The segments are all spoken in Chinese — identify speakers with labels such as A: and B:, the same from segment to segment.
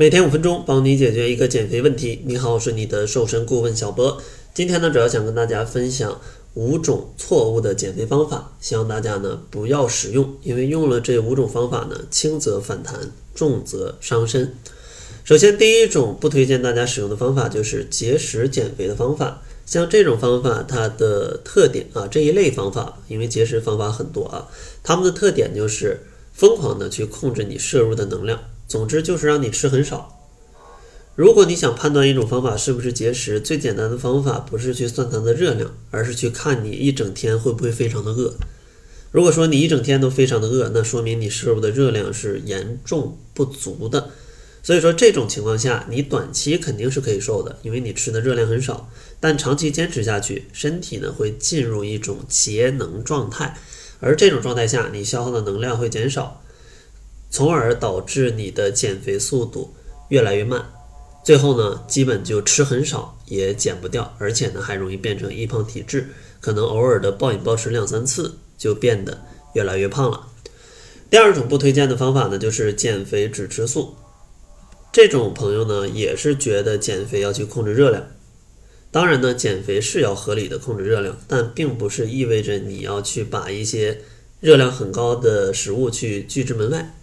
A: 每天五分钟，帮你解决一个减肥问题。你好，我是你的瘦身顾问小博。今天呢，主要想跟大家分享五种错误的减肥方法，希望大家呢不要使用，因为用了这五种方法呢，轻则反弹，重则伤身。首先，第一种不推荐大家使用的方法就是节食减肥的方法。像这种方法，它的特点啊，这一类方法，因为节食方法很多啊，它们的特点就是疯狂的去控制你摄入的能量。总之就是让你吃很少。如果你想判断一种方法是不是节食，最简单的方法不是去算它的热量，而是去看你一整天会不会非常的饿。如果说你一整天都非常的饿，那说明你摄入的热量是严重不足的。所以说这种情况下，你短期肯定是可以瘦的，因为你吃的热量很少。但长期坚持下去，身体呢会进入一种节能状态，而这种状态下，你消耗的能量会减少。从而导致你的减肥速度越来越慢，最后呢，基本就吃很少也减不掉，而且呢，还容易变成易胖体质，可能偶尔的暴饮暴食两三次就变得越来越胖了。第二种不推荐的方法呢，就是减肥只吃素。这种朋友呢，也是觉得减肥要去控制热量。当然呢，减肥是要合理的控制热量，但并不是意味着你要去把一些热量很高的食物去拒之门外。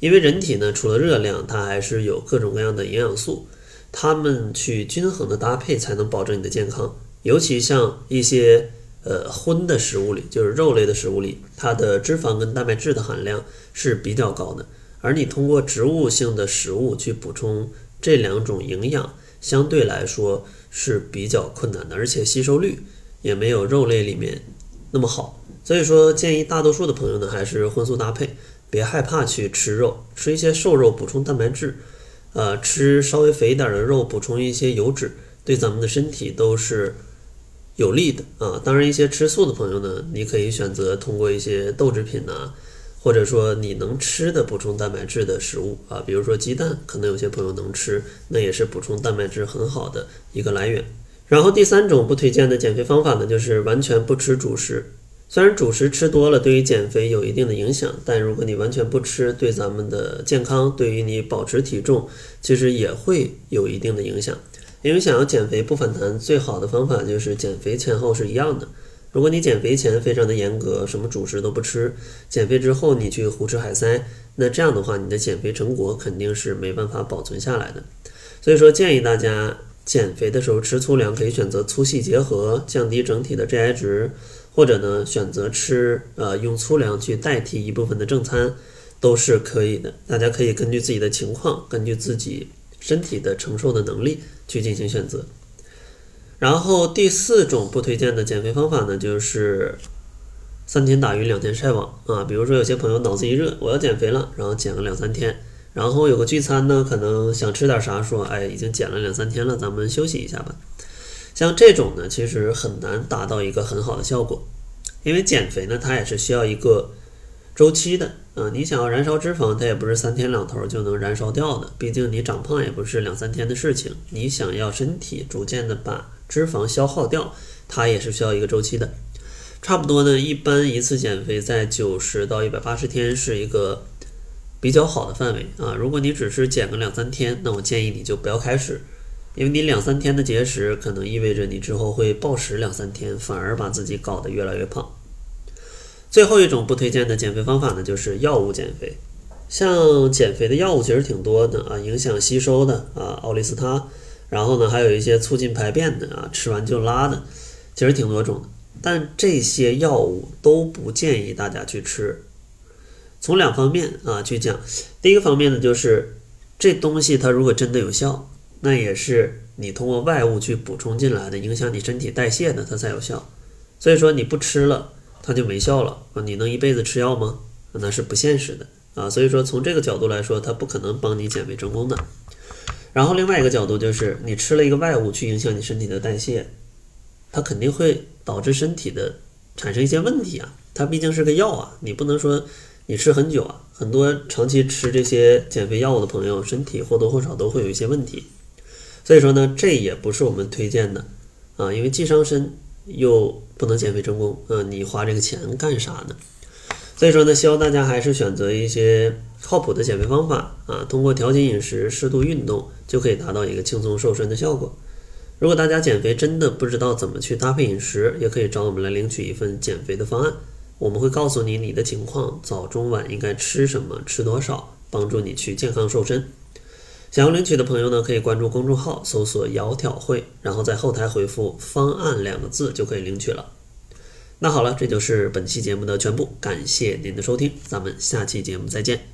A: 因为人体呢，除了热量，它还是有各种各样的营养素，它们去均衡的搭配，才能保证你的健康。尤其像一些呃荤的食物里，就是肉类的食物里，它的脂肪跟蛋白质的含量是比较高的。而你通过植物性的食物去补充这两种营养，相对来说是比较困难的，而且吸收率也没有肉类里面那么好。所以说，建议大多数的朋友呢，还是荤素搭配。别害怕去吃肉，吃一些瘦肉补充蛋白质，呃，吃稍微肥一点的肉补充一些油脂，对咱们的身体都是有利的啊。当然，一些吃素的朋友呢，你可以选择通过一些豆制品呐，或者说你能吃的补充蛋白质的食物啊，比如说鸡蛋，可能有些朋友能吃，那也是补充蛋白质很好的一个来源。然后第三种不推荐的减肥方法呢，就是完全不吃主食。虽然主食吃多了对于减肥有一定的影响，但如果你完全不吃，对咱们的健康，对于你保持体重，其实也会有一定的影响。因为想要减肥不反弹，最好的方法就是减肥前后是一样的。如果你减肥前非常的严格，什么主食都不吃，减肥之后你去胡吃海塞，那这样的话，你的减肥成果肯定是没办法保存下来的。所以说，建议大家减肥的时候吃粗粮，可以选择粗细结合，降低整体的 GI 值。或者呢，选择吃呃用粗粮去代替一部分的正餐，都是可以的。大家可以根据自己的情况，根据自己身体的承受的能力去进行选择。然后第四种不推荐的减肥方法呢，就是三天打鱼两天晒网啊。比如说有些朋友脑子一热，我要减肥了，然后减个两三天，然后有个聚餐呢，可能想吃点啥，说哎已经减了两三天了，咱们休息一下吧。像这种呢，其实很难达到一个很好的效果，因为减肥呢，它也是需要一个周期的。啊，你想要燃烧脂肪，它也不是三天两头就能燃烧掉的。毕竟你长胖也不是两三天的事情。你想要身体逐渐的把脂肪消耗掉，它也是需要一个周期的。差不多呢，一般一次减肥在九十到一百八十天是一个比较好的范围啊。如果你只是减个两三天，那我建议你就不要开始。因为你两三天的节食，可能意味着你之后会暴食两三天，反而把自己搞得越来越胖。最后一种不推荐的减肥方法呢，就是药物减肥。像减肥的药物其实挺多的啊，影响吸收的啊，奥利司他，然后呢还有一些促进排便的啊，吃完就拉的，其实挺多种的。但这些药物都不建议大家去吃。从两方面啊去讲，第一个方面呢，就是这东西它如果真的有效。那也是你通过外物去补充进来的，影响你身体代谢的，它才有效。所以说你不吃了，它就没效了啊！你能一辈子吃药吗？那是不现实的啊！所以说从这个角度来说，它不可能帮你减肥成功的。然后另外一个角度就是，你吃了一个外物去影响你身体的代谢，它肯定会导致身体的产生一些问题啊！它毕竟是个药啊，你不能说你吃很久啊。很多长期吃这些减肥药物的朋友，身体或多或少都会有一些问题。所以说呢，这也不是我们推荐的啊，因为既伤身又不能减肥成功，嗯，你花这个钱干啥呢？所以说呢，希望大家还是选择一些靠谱的减肥方法啊，通过调节饮食、适度运动就可以达到一个轻松瘦身的效果。如果大家减肥真的不知道怎么去搭配饮食，也可以找我们来领取一份减肥的方案。我们会告诉你你的情况，早中晚应该吃什么，吃多少，帮助你去健康瘦身。想要领取的朋友呢，可以关注公众号，搜索“窈窕会”，然后在后台回复“方案”两个字就可以领取了。那好了，这就是本期节目的全部，感谢您的收听，咱们下期节目再见。